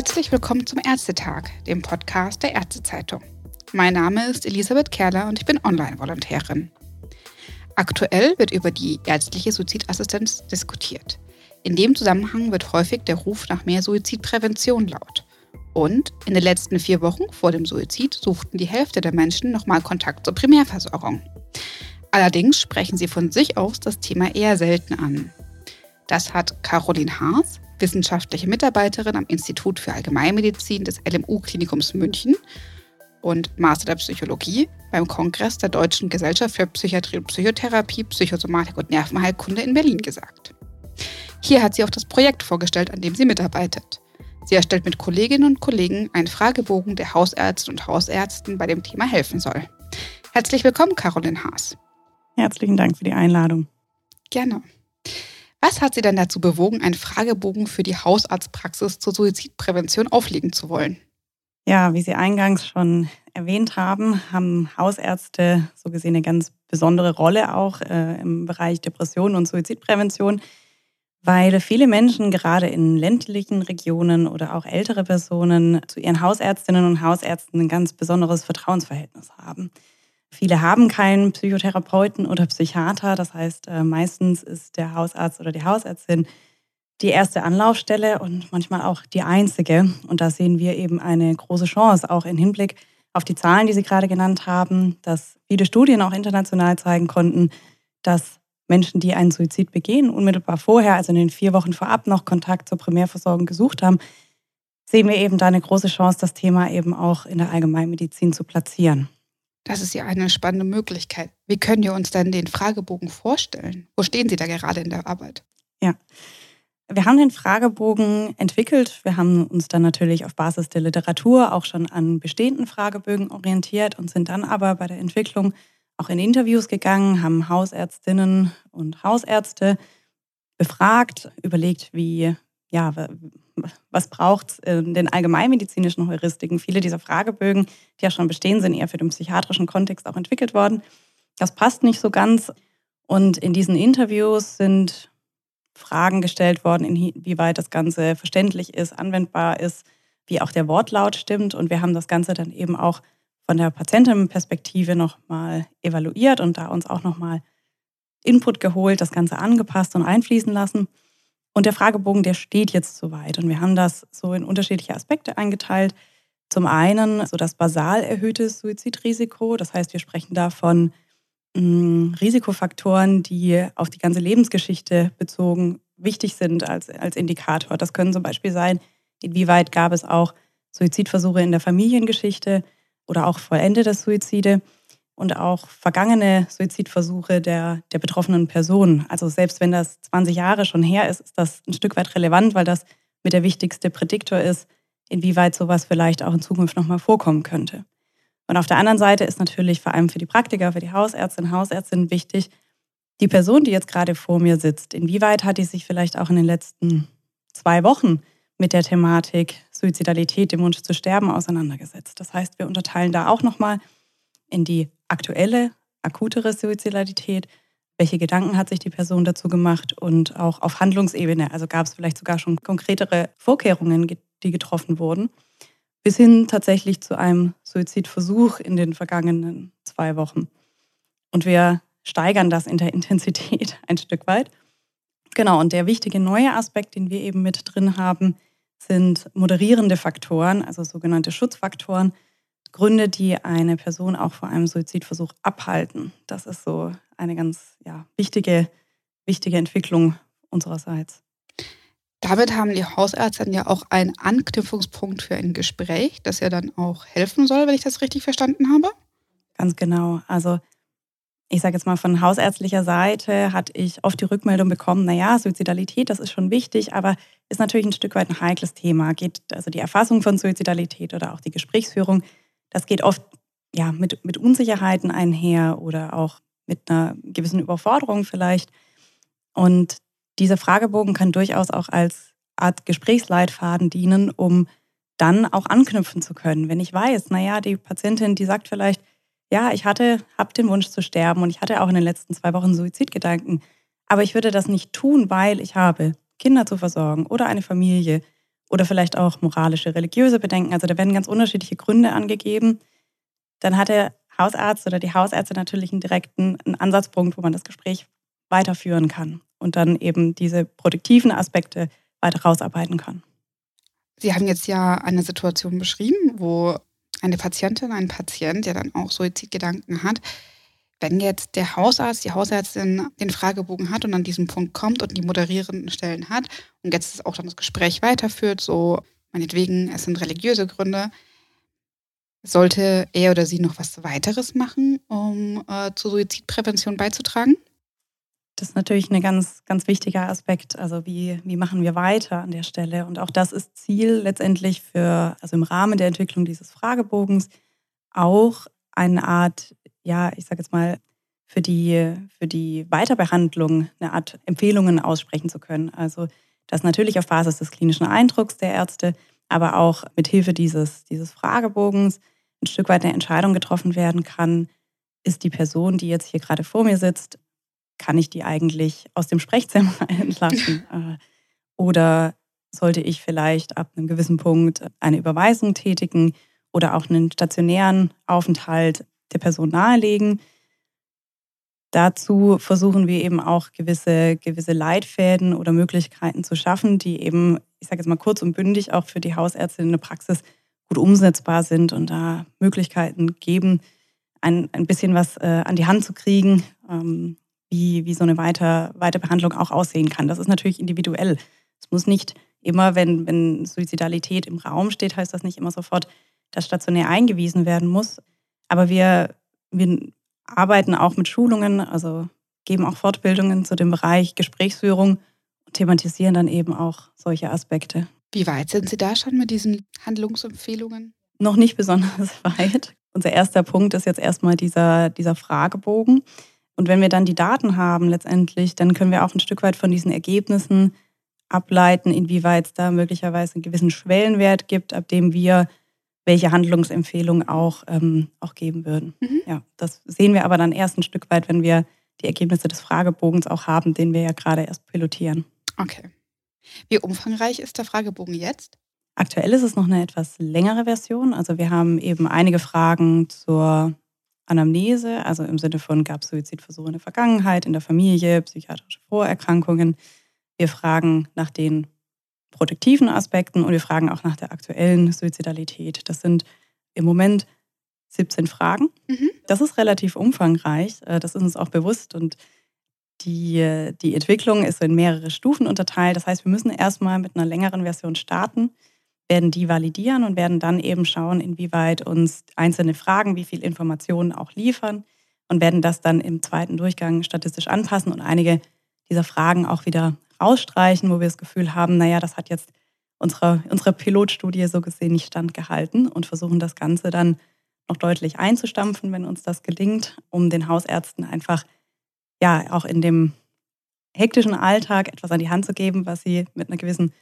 Herzlich willkommen zum Ärztetag, dem Podcast der Ärztezeitung. Mein Name ist Elisabeth Kerler und ich bin Online-Volontärin. Aktuell wird über die ärztliche Suizidassistenz diskutiert. In dem Zusammenhang wird häufig der Ruf nach mehr Suizidprävention laut. Und in den letzten vier Wochen vor dem Suizid suchten die Hälfte der Menschen nochmal Kontakt zur Primärversorgung. Allerdings sprechen sie von sich aus das Thema eher selten an. Das hat Caroline Haas, wissenschaftliche Mitarbeiterin am Institut für Allgemeinmedizin des LMU-Klinikums München und Master der Psychologie beim Kongress der Deutschen Gesellschaft für Psychiatrie und Psychotherapie, Psychosomatik und Nervenheilkunde in Berlin gesagt. Hier hat sie auch das Projekt vorgestellt, an dem sie mitarbeitet. Sie erstellt mit Kolleginnen und Kollegen einen Fragebogen, der Hausärzten und Hausärzten bei dem Thema helfen soll. Herzlich willkommen, Caroline Haas. Herzlichen Dank für die Einladung. Gerne. Was hat Sie denn dazu bewogen, einen Fragebogen für die Hausarztpraxis zur Suizidprävention auflegen zu wollen? Ja, wie Sie eingangs schon erwähnt haben, haben Hausärzte so gesehen eine ganz besondere Rolle auch äh, im Bereich Depression und Suizidprävention, weil viele Menschen gerade in ländlichen Regionen oder auch ältere Personen zu ihren Hausärztinnen und Hausärzten ein ganz besonderes Vertrauensverhältnis haben. Viele haben keinen Psychotherapeuten oder Psychiater. Das heißt, äh, meistens ist der Hausarzt oder die Hausärztin die erste Anlaufstelle und manchmal auch die einzige. Und da sehen wir eben eine große Chance, auch im Hinblick auf die Zahlen, die Sie gerade genannt haben, dass viele Studien auch international zeigen konnten, dass Menschen, die einen Suizid begehen, unmittelbar vorher, also in den vier Wochen vorab noch Kontakt zur Primärversorgung gesucht haben, sehen wir eben da eine große Chance, das Thema eben auch in der Allgemeinmedizin zu platzieren. Das ist ja eine spannende Möglichkeit. Wie können wir uns denn den Fragebogen vorstellen? Wo stehen Sie da gerade in der Arbeit? Ja. Wir haben den Fragebogen entwickelt. Wir haben uns dann natürlich auf Basis der Literatur auch schon an bestehenden Fragebögen orientiert und sind dann aber bei der Entwicklung auch in Interviews gegangen, haben Hausärztinnen und Hausärzte befragt, überlegt, wie ja, was braucht es in den allgemeinmedizinischen Heuristiken? Viele dieser Fragebögen, die ja schon bestehen, sind eher für den psychiatrischen Kontext auch entwickelt worden. Das passt nicht so ganz. Und in diesen Interviews sind Fragen gestellt worden, inwieweit das Ganze verständlich ist, anwendbar ist, wie auch der Wortlaut stimmt. Und wir haben das Ganze dann eben auch von der Patientenperspektive nochmal evaluiert und da uns auch nochmal Input geholt, das Ganze angepasst und einfließen lassen. Und der Fragebogen, der steht jetzt soweit. Und wir haben das so in unterschiedliche Aspekte eingeteilt. Zum einen so das basal erhöhte Suizidrisiko. Das heißt, wir sprechen da von mh, mm, Risikofaktoren, die auf die ganze Lebensgeschichte bezogen wichtig sind als, als Indikator. Das können zum Beispiel sein, inwieweit gab es auch Suizidversuche in der Familiengeschichte oder auch vollendete Suizide und auch vergangene Suizidversuche der, der betroffenen Person. Also selbst wenn das 20 Jahre schon her ist, ist das ein Stück weit relevant, weil das mit der wichtigste Prädiktor ist, inwieweit sowas vielleicht auch in Zukunft nochmal vorkommen könnte. Und auf der anderen Seite ist natürlich vor allem für die Praktiker, für die Hausärztinnen und Hausärztinnen wichtig, die Person, die jetzt gerade vor mir sitzt, inwieweit hat die sich vielleicht auch in den letzten zwei Wochen mit der Thematik Suizidalität, dem Wunsch zu sterben, auseinandergesetzt. Das heißt, wir unterteilen da auch nochmal in die aktuelle, akutere Suizidalität. Welche Gedanken hat sich die Person dazu gemacht und auch auf Handlungsebene? Also gab es vielleicht sogar schon konkretere Vorkehrungen, die getroffen wurden, bis hin tatsächlich zu einem Suizidversuch in den vergangenen zwei Wochen. Und wir steigern das in der Intensität ein Stück weit. Genau, und der wichtige neue Aspekt, den wir eben mit drin haben, sind moderierende Faktoren, also sogenannte Schutzfaktoren, Gründe, die eine Person auch vor einem Suizidversuch abhalten. Das ist so eine ganz ja, wichtige, wichtige Entwicklung unsererseits. Damit haben die Hausärzte ja auch einen Anknüpfungspunkt für ein Gespräch, das ja dann auch helfen soll, wenn ich das richtig verstanden habe. Ganz genau. Also ich sage jetzt mal von hausärztlicher Seite hatte ich oft die Rückmeldung bekommen, naja, Suizidalität, das ist schon wichtig, aber ist natürlich ein Stück weit ein heikles Thema. Geht also die Erfassung von Suizidalität oder auch die Gesprächsführung das geht oft ja, mit, mit Unsicherheiten einher oder auch mit einer gewissen Überforderung vielleicht. Und dieser Fragebogen kann durchaus auch als Art Gesprächsleitfaden dienen, um dann auch anknüpfen zu können. Wenn ich weiß, naja, die Patientin, die sagt vielleicht, ja, ich hatte, habe den Wunsch zu sterben und ich hatte auch in den letzten zwei Wochen Suizidgedanken, aber ich würde das nicht tun, weil ich habe Kinder zu versorgen oder eine Familie oder vielleicht auch moralische, religiöse Bedenken. Also da werden ganz unterschiedliche Gründe angegeben. Dann hat der Hausarzt oder die Hausärzte natürlich einen direkten einen Ansatzpunkt, wo man das Gespräch weiterführen kann und dann eben diese produktiven Aspekte weiter rausarbeiten kann. Sie haben jetzt ja eine Situation beschrieben, wo eine Patientin, ein Patient, der dann auch Suizidgedanken hat, wenn jetzt der Hausarzt, die Hausärztin den Fragebogen hat und an diesem Punkt kommt und die moderierenden Stellen hat und jetzt auch dann das Gespräch weiterführt, so meinetwegen, es sind religiöse Gründe, sollte er oder sie noch was weiteres machen, um äh, zur Suizidprävention beizutragen? Das ist natürlich ein ganz, ganz wichtiger Aspekt. Also wie, wie machen wir weiter an der Stelle? Und auch das ist Ziel letztendlich für, also im Rahmen der Entwicklung dieses Fragebogens, auch eine Art, ja, ich sage jetzt mal, für die, für die Weiterbehandlung eine Art Empfehlungen aussprechen zu können. Also das natürlich auf Basis des klinischen Eindrucks der Ärzte, aber auch mit Hilfe dieses, dieses Fragebogens ein Stück weit eine Entscheidung getroffen werden kann, ist die Person, die jetzt hier gerade vor mir sitzt, kann ich die eigentlich aus dem Sprechzimmer entlassen? Äh, oder sollte ich vielleicht ab einem gewissen Punkt eine Überweisung tätigen oder auch einen stationären Aufenthalt der Person nahelegen? Dazu versuchen wir eben auch gewisse, gewisse Leitfäden oder Möglichkeiten zu schaffen, die eben, ich sage jetzt mal kurz und bündig, auch für die Hausärzte in der Praxis gut umsetzbar sind und da Möglichkeiten geben, ein, ein bisschen was äh, an die Hand zu kriegen, ähm, wie, wie so eine Weiter, Weiterbehandlung auch aussehen kann. Das ist natürlich individuell. Es muss nicht immer, wenn, wenn Suizidalität im Raum steht, heißt das nicht immer sofort, dass stationär eingewiesen werden muss. Aber wir, wir arbeiten auch mit Schulungen, also geben auch Fortbildungen zu dem Bereich Gesprächsführung und thematisieren dann eben auch solche Aspekte. Wie weit sind Sie da schon mit diesen Handlungsempfehlungen? Noch nicht besonders weit. Unser erster Punkt ist jetzt erstmal dieser, dieser Fragebogen. Und wenn wir dann die Daten haben letztendlich, dann können wir auch ein Stück weit von diesen Ergebnissen ableiten, inwieweit es da möglicherweise einen gewissen Schwellenwert gibt, ab dem wir welche Handlungsempfehlungen auch, ähm, auch geben würden. Mhm. Ja, das sehen wir aber dann erst ein Stück weit, wenn wir die Ergebnisse des Fragebogens auch haben, den wir ja gerade erst pilotieren. Okay. Wie umfangreich ist der Fragebogen jetzt? Aktuell ist es noch eine etwas längere Version. Also wir haben eben einige Fragen zur Anamnese, also im Sinne von gab es Suizidversuche in der Vergangenheit, in der Familie, psychiatrische Vorerkrankungen. Wir fragen nach den produktiven Aspekten und wir fragen auch nach der aktuellen Suizidalität. Das sind im Moment 17 Fragen. Mhm. Das ist relativ umfangreich, äh, das ist uns auch bewusst und die, die Entwicklung ist in mehrere Stufen unterteilt. Das heißt, wir müssen erstmal mit einer längeren Version starten werden die validieren und werden dann eben schauen, inwieweit uns einzelne Fragen, wie viel Informationen auch liefern und werden das dann im zweiten Durchgang statistisch anpassen und einige dieser Fragen auch wieder rausstreichen, wo wir das Gefühl haben, naja, das hat jetzt unserer, unserer Pilotstudie so gesehen nicht standgehalten und versuchen das Ganze dann noch deutlich einzustampfen, wenn uns das gelingt, um den Hausärzten einfach ja auch in dem hektischen Alltag etwas an die Hand zu geben, was sie mit einer gewissen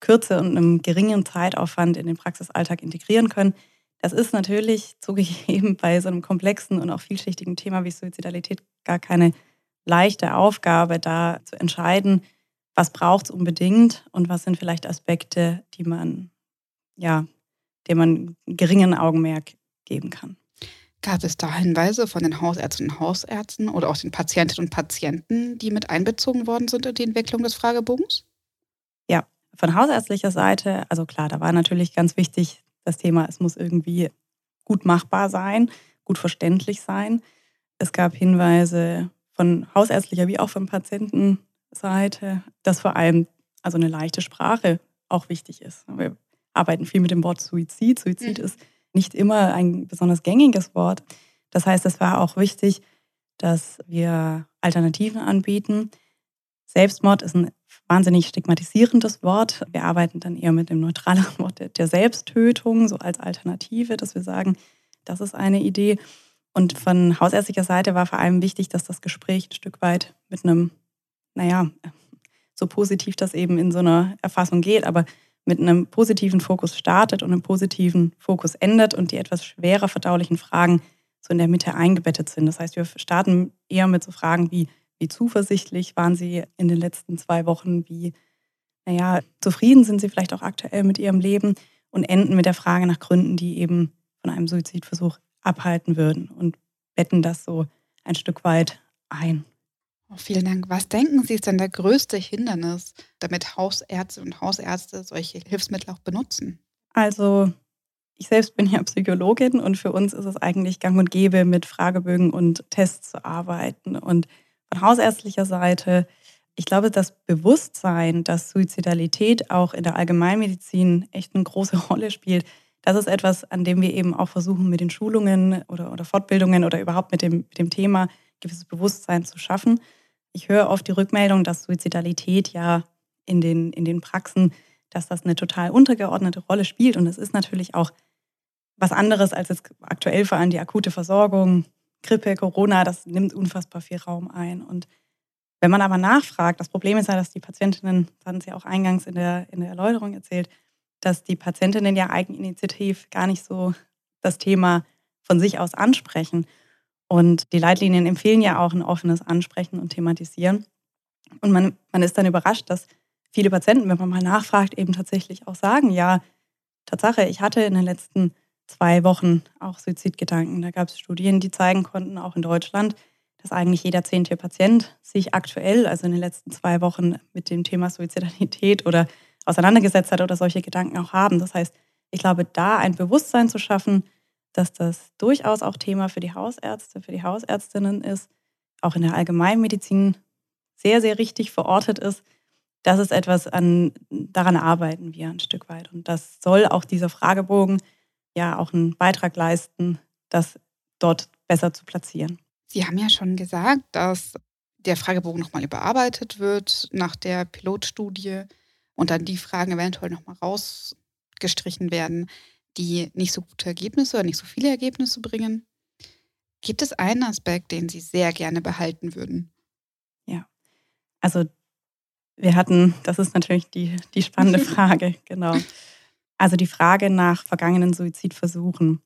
Kürze und einem geringen Zeitaufwand in den Praxisalltag integrieren können. Das ist natürlich zugegeben bei so einem komplexen und auch vielschichtigen Thema wie Suizidalität gar keine leichte Aufgabe, da zu entscheiden, was braucht es unbedingt und was sind vielleicht Aspekte, die man, ja, dem man geringen Augenmerk geben kann. Gab es da Hinweise von den Hausärzten und Hausärzten oder auch den Patientinnen und Patienten, die mit einbezogen worden sind in die Entwicklung des Fragebogens? Ja, von hausärztlicher Seite, also klar, da war natürlich ganz wichtig das Thema, es muss irgendwie gut machbar sein, gut verständlich sein. Es gab Hinweise von hausärztlicher wie auch von Patientenseite, dass vor allem also eine leichte Sprache auch wichtig ist. Wir arbeiten viel mit dem Wort Suizid. Suizid mhm. ist nicht immer ein besonders gängiges Wort. Das heißt, es war auch wichtig, dass wir Alternativen anbieten. Selbstmord ist ein wahnsinnig stigmatisierendes Wort. Wir arbeiten dann eher mit dem neutraleren Wort der Selbsttötung, so als Alternative, dass wir sagen, das ist eine Idee. Und von hausärztlicher Seite war vor allem wichtig, dass das Gespräch ein Stück weit mit einem, naja, so positiv das eben in so einer Erfassung geht, aber mit einem positiven Fokus startet und einem positiven Fokus endet und die etwas schwerer verdaulichen Fragen so in der Mitte eingebettet sind. Das heißt, wir starten eher mit so Fragen wie, wie zuversichtlich waren Sie in den letzten zwei Wochen? Wie, naja, zufrieden sind sie vielleicht auch aktuell mit ihrem Leben und enden mit der Frage nach Gründen, die eben von einem Suizidversuch abhalten würden und betten das so ein Stück weit ein. Oh, vielen Dank. Was denken Sie ist denn der größte Hindernis, damit Hausärzte und Hausärzte solche Hilfsmittel auch benutzen? Also ich selbst bin ja Psychologin und für uns ist es eigentlich gang und gäbe, mit Fragebögen und Tests zu arbeiten. Und von hausärztlicher Seite, ich glaube, das Bewusstsein, dass Suizidalität auch in der Allgemeinmedizin echt eine große Rolle spielt, das ist etwas, an dem wir eben auch versuchen, mit den Schulungen oder, oder Fortbildungen oder überhaupt mit dem, mit dem Thema gewisses Bewusstsein zu schaffen. Ich höre oft die Rückmeldung, dass Suizidalität ja in den, in den Praxen, dass das eine total untergeordnete Rolle spielt. Und es ist natürlich auch was anderes als jetzt aktuell vor allem die akute Versorgung, Grippe, Corona, das nimmt unfassbar viel Raum ein. Und wenn man aber nachfragt, das Problem ist ja, dass die Patientinnen, das hatten Sie auch eingangs in der, in der Erläuterung erzählt, dass die Patientinnen ja eigeninitiativ gar nicht so das Thema von sich aus ansprechen. Und die Leitlinien empfehlen ja auch ein offenes Ansprechen und Thematisieren. Und man, man ist dann überrascht, dass viele Patienten, wenn man mal nachfragt, eben tatsächlich auch sagen, ja, Tatsache, ich hatte in den letzten zwei Wochen auch Suizidgedanken. Da gab es Studien, die zeigen konnten, auch in Deutschland, dass eigentlich jeder zehnte Patient sich aktuell, also in den letzten zwei Wochen, mit dem Thema Suizidalität oder auseinandergesetzt hat oder solche Gedanken auch haben. Das heißt, ich glaube, da ein Bewusstsein zu schaffen, dass das durchaus auch Thema für die Hausärzte, für die Hausärztinnen ist, auch in der Allgemeinmedizin sehr, sehr richtig verortet ist. Das ist etwas, an, daran arbeiten wir ein Stück weit. Und das soll auch dieser Fragebogen ja auch einen Beitrag leisten, das dort besser zu platzieren. Sie haben ja schon gesagt, dass der Fragebogen nochmal überarbeitet wird nach der Pilotstudie und dann die Fragen eventuell nochmal rausgestrichen werden, die nicht so gute Ergebnisse oder nicht so viele Ergebnisse bringen. Gibt es einen Aspekt, den Sie sehr gerne behalten würden? Ja, also wir hatten, das ist natürlich die, die spannende Frage, genau. Also die Frage nach vergangenen Suizidversuchen,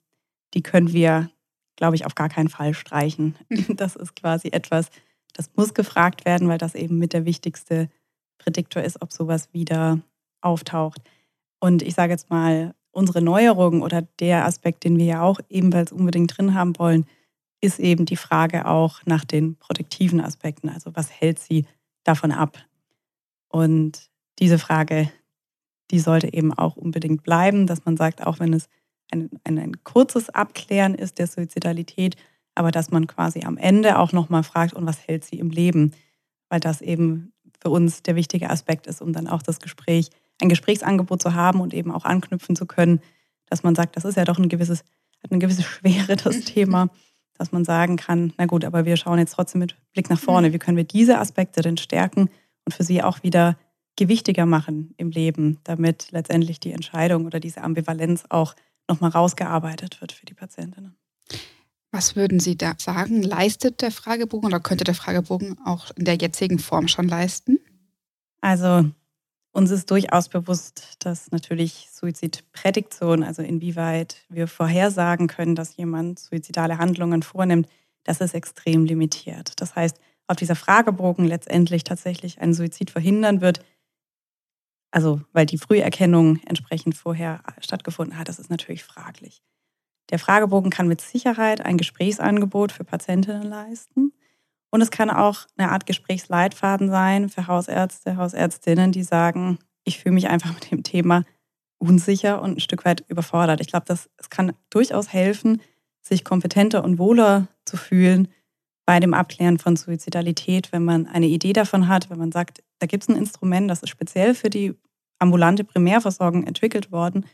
die können wir, glaube ich, auf gar keinen Fall streichen. Das ist quasi etwas, das muss gefragt werden, weil das eben mit der wichtigste Prädiktor ist, ob sowas wieder auftaucht. Und ich sage jetzt mal, unsere Neuerung oder der Aspekt, den wir ja auch ebenfalls unbedingt drin haben wollen, ist eben die Frage auch nach den protektiven Aspekten. Also was hält sie davon ab? Und diese Frage, die sollte eben auch unbedingt bleiben, dass man sagt, auch wenn es ein, ein, ein kurzes Abklären ist der Suizidalität, aber dass man quasi am Ende auch nochmal fragt, und was hält sie im Leben? Weil das eben für uns der wichtige Aspekt ist, um dann auch das Gespräch, ein Gesprächsangebot zu haben und eben auch anknüpfen zu können, dass man sagt, das ist ja doch ein gewisses, hat eine gewisse Schwere, das Thema, dass man sagen kann, na gut, aber wir schauen jetzt trotzdem mit Blick nach vorne. Wie können wir diese Aspekte denn stärken und für sie auch wieder gewichtiger machen im Leben, damit letztendlich die Entscheidung oder diese Ambivalenz auch nochmal rausgearbeitet wird für die Patientinnen. Was würden Sie da sagen? Leistet der Fragebogen oder könnte der Fragebogen auch in der jetzigen Form schon leisten? Also uns ist durchaus bewusst, dass natürlich Suizidprädiktion, also inwieweit wir vorhersagen können, dass jemand suizidale Handlungen vornimmt, das ist extrem limitiert. Das heißt, ob dieser Fragebogen letztendlich tatsächlich einen Suizid verhindern wird, also weil die Früherkennung entsprechend vorher stattgefunden hat, das ist natürlich fraglich. Der Fragebogen kann mit Sicherheit ein Gesprächsangebot für Patientinnen leisten. Und es kann auch eine Art Gesprächsleitfaden sein für Hausärzte, Hausärztinnen, die sagen, ich fühle mich einfach mit dem Thema unsicher und ein Stück weit überfordert. Ich glaube, das, es kann durchaus helfen, sich kompetenter und wohler zu fühlen bei dem Abklären von Suizidalität, wenn man eine Idee davon hat, wenn man sagt, da gibt es ein Instrument, das ist speziell für die ambulante Primärversorgung entwickelt worden.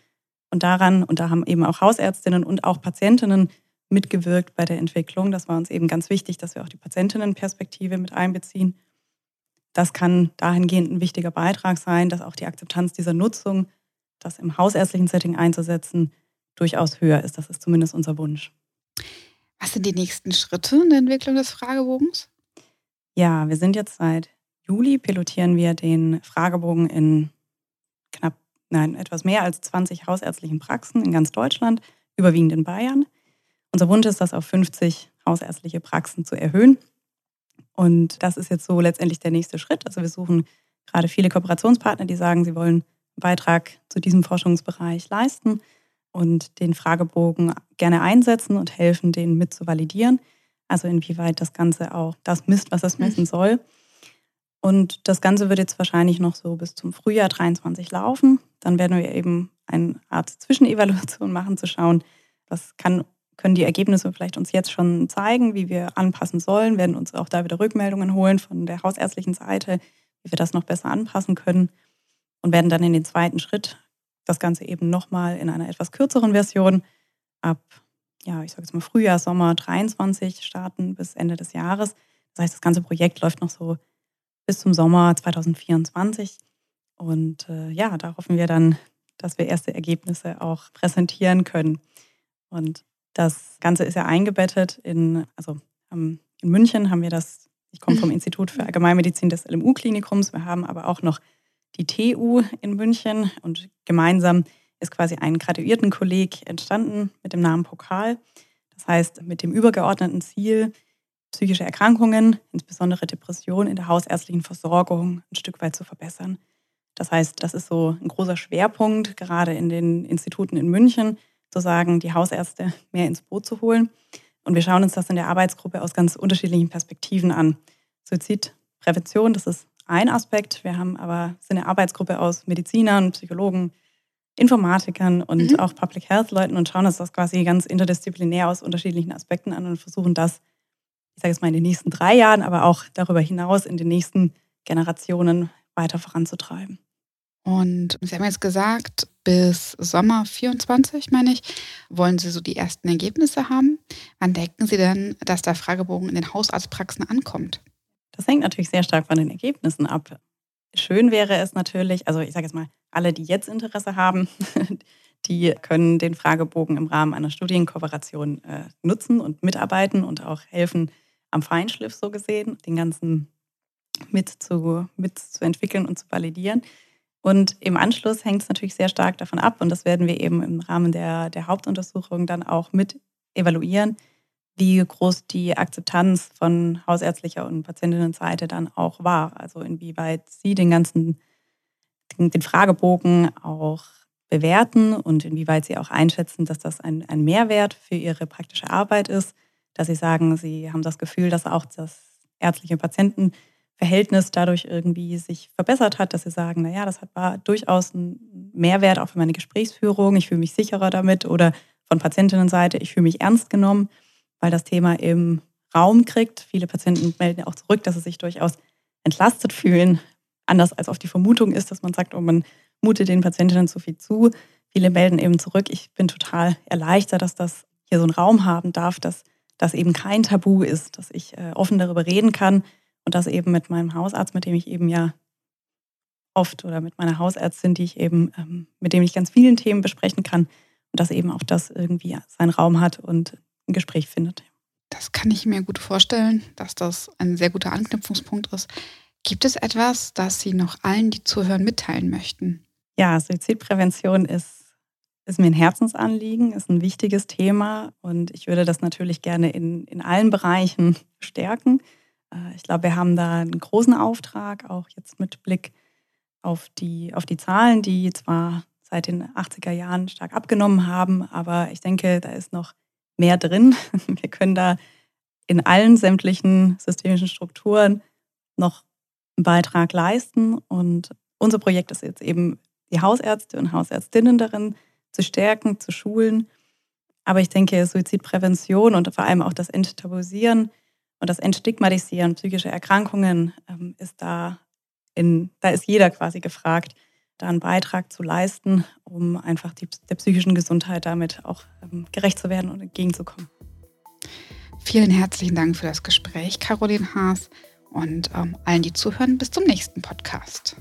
Und daran, und da haben eben auch Hausärztinnen und auch Patientinnen mitgewirkt bei der Entwicklung. Das war uns eben ganz wichtig, dass wir auch die Patientinnenperspektive mit einbeziehen. Das kann dahingehend ein wichtiger Beitrag sein, dass auch die Akzeptanz dieser Nutzung, das im hausärztlichen Setting einzusetzen, durchaus höher ist. Das ist zumindest unser Wunsch. Was sind die nächsten Schritte in der Entwicklung des Fragebogens? Ja, wir sind jetzt seit Juli, pilotieren wir den Fragebogen in knapp, nein, etwas mehr als 20 hausärztlichen Praxen in ganz Deutschland, überwiegend in Bayern. Unser Wunsch ist, das auf 50 hausärztliche Praxen zu erhöhen. Und das ist jetzt so letztendlich der nächste Schritt. Also wir suchen gerade viele Kooperationspartner, die sagen, sie wollen einen Beitrag zu diesem Forschungsbereich leisten und den Fragebogen gerne einsetzen und helfen, den mit zu validieren. Also inwieweit das Ganze auch das misst, was es messen soll. Und das Ganze wird jetzt wahrscheinlich noch so bis zum Frühjahr 23 laufen. Dann werden wir eben eine Art Zwischenevaluation machen, zu schauen, was kann, können die Ergebnisse vielleicht uns jetzt schon zeigen, wie wir anpassen sollen, werden uns auch da wieder Rückmeldungen holen von der hausärztlichen Seite, wie wir das noch besser anpassen können und werden dann in den zweiten Schritt das Ganze eben nochmal in einer etwas kürzeren Version ab, ja, ich sage jetzt mal Frühjahr, Sommer 23 starten bis Ende des Jahres. Das heißt, das ganze Projekt läuft noch so bis zum Sommer 2024. Und äh, ja, da hoffen wir dann, dass wir erste Ergebnisse auch präsentieren können. Und das Ganze ist ja eingebettet in, also in München haben wir das, ich komme vom mhm. Institut für Allgemeinmedizin des LMU-Klinikums, wir haben aber auch noch die TU in München und gemeinsam ist quasi ein Graduiertenkolleg entstanden mit dem Namen Pokal. Das heißt, mit dem übergeordneten Ziel, psychische Erkrankungen, insbesondere Depressionen in der hausärztlichen Versorgung ein Stück weit zu verbessern. Das heißt, das ist so ein großer Schwerpunkt, gerade in den Instituten in München, zu sagen, die Hausärzte mehr ins Boot zu holen. Und wir schauen uns das in der Arbeitsgruppe aus ganz unterschiedlichen Perspektiven an. Suizidprävention, das ist ein Aspekt. Wir haben aber sind eine Arbeitsgruppe aus Medizinern, Psychologen, Informatikern und mhm. auch Public Health Leuten und schauen uns das quasi ganz interdisziplinär aus unterschiedlichen Aspekten an und versuchen das ich sage es mal, in den nächsten drei Jahren, aber auch darüber hinaus in den nächsten Generationen weiter voranzutreiben. Und Sie haben jetzt gesagt, bis Sommer 24, meine ich, wollen Sie so die ersten Ergebnisse haben. Wann denken Sie denn, dass der Fragebogen in den Hausarztpraxen ankommt? Das hängt natürlich sehr stark von den Ergebnissen ab. Schön wäre es natürlich, also ich sage jetzt mal, alle, die jetzt Interesse haben, die können den Fragebogen im Rahmen einer Studienkooperation äh, nutzen und mitarbeiten und auch helfen, am Feinschliff so gesehen, den ganzen mit zu, mit zu und zu validieren. Und im Anschluss hängt es natürlich sehr stark davon ab, und das werden wir eben im Rahmen der, der Hauptuntersuchung dann auch mit evaluieren, wie groß die Akzeptanz von hausärztlicher und Patientinnenseite dann auch war. Also inwieweit sie den ganzen, den, den Fragebogen auch bewerten und inwieweit sie auch einschätzen, dass das ein, ein Mehrwert für ihre praktische Arbeit ist dass sie sagen, sie haben das Gefühl, dass auch das ärztliche Patientenverhältnis dadurch irgendwie sich verbessert hat, dass sie sagen, naja, das war durchaus ein Mehrwert auch für meine Gesprächsführung, ich fühle mich sicherer damit oder von Patientinnenseite, ich fühle mich ernst genommen, weil das Thema im Raum kriegt. Viele Patienten melden auch zurück, dass sie sich durchaus entlastet fühlen, anders als auf die Vermutung ist, dass man sagt, oh, man mutet den Patientinnen zu viel zu. Viele melden eben zurück, ich bin total erleichtert, dass das hier so einen Raum haben darf, dass das eben kein Tabu ist, dass ich äh, offen darüber reden kann und das eben mit meinem Hausarzt, mit dem ich eben ja oft oder mit meiner Hausärztin, die ich eben, ähm, mit dem ich ganz vielen Themen besprechen kann und dass eben auch das irgendwie seinen Raum hat und ein Gespräch findet. Das kann ich mir gut vorstellen, dass das ein sehr guter Anknüpfungspunkt ist. Gibt es etwas, das Sie noch allen, die zuhören, mitteilen möchten? Ja, Suizidprävention ist ist mir ein Herzensanliegen, ist ein wichtiges Thema und ich würde das natürlich gerne in, in allen Bereichen stärken. Äh, ich glaube, wir haben da einen großen Auftrag, auch jetzt mit Blick auf die, auf die Zahlen, die zwar seit den 80er Jahren stark abgenommen haben, aber ich denke, da ist noch mehr drin. Wir können da in allen sämtlichen systemischen Strukturen noch einen Beitrag leisten. Und unser Projekt ist jetzt eben die Hausärzte und Hausärztinnen darin zu stärken, zu schulen. Aber ich denke, Suizidprävention und vor allem auch das Enttabuisieren und das Entstigmatisieren psychischer Erkrankungen ähm, ist da in, da ist jeder quasi gefragt, da einen Beitrag zu leisten, um einfach die, der psychischen Gesundheit damit auch ähm, gerecht zu werden und entgegenzukommen. Vielen herzlichen Dank für das Gespräch, Caroline Haas, und ähm, allen, die zuhören, bis zum nächsten Podcast.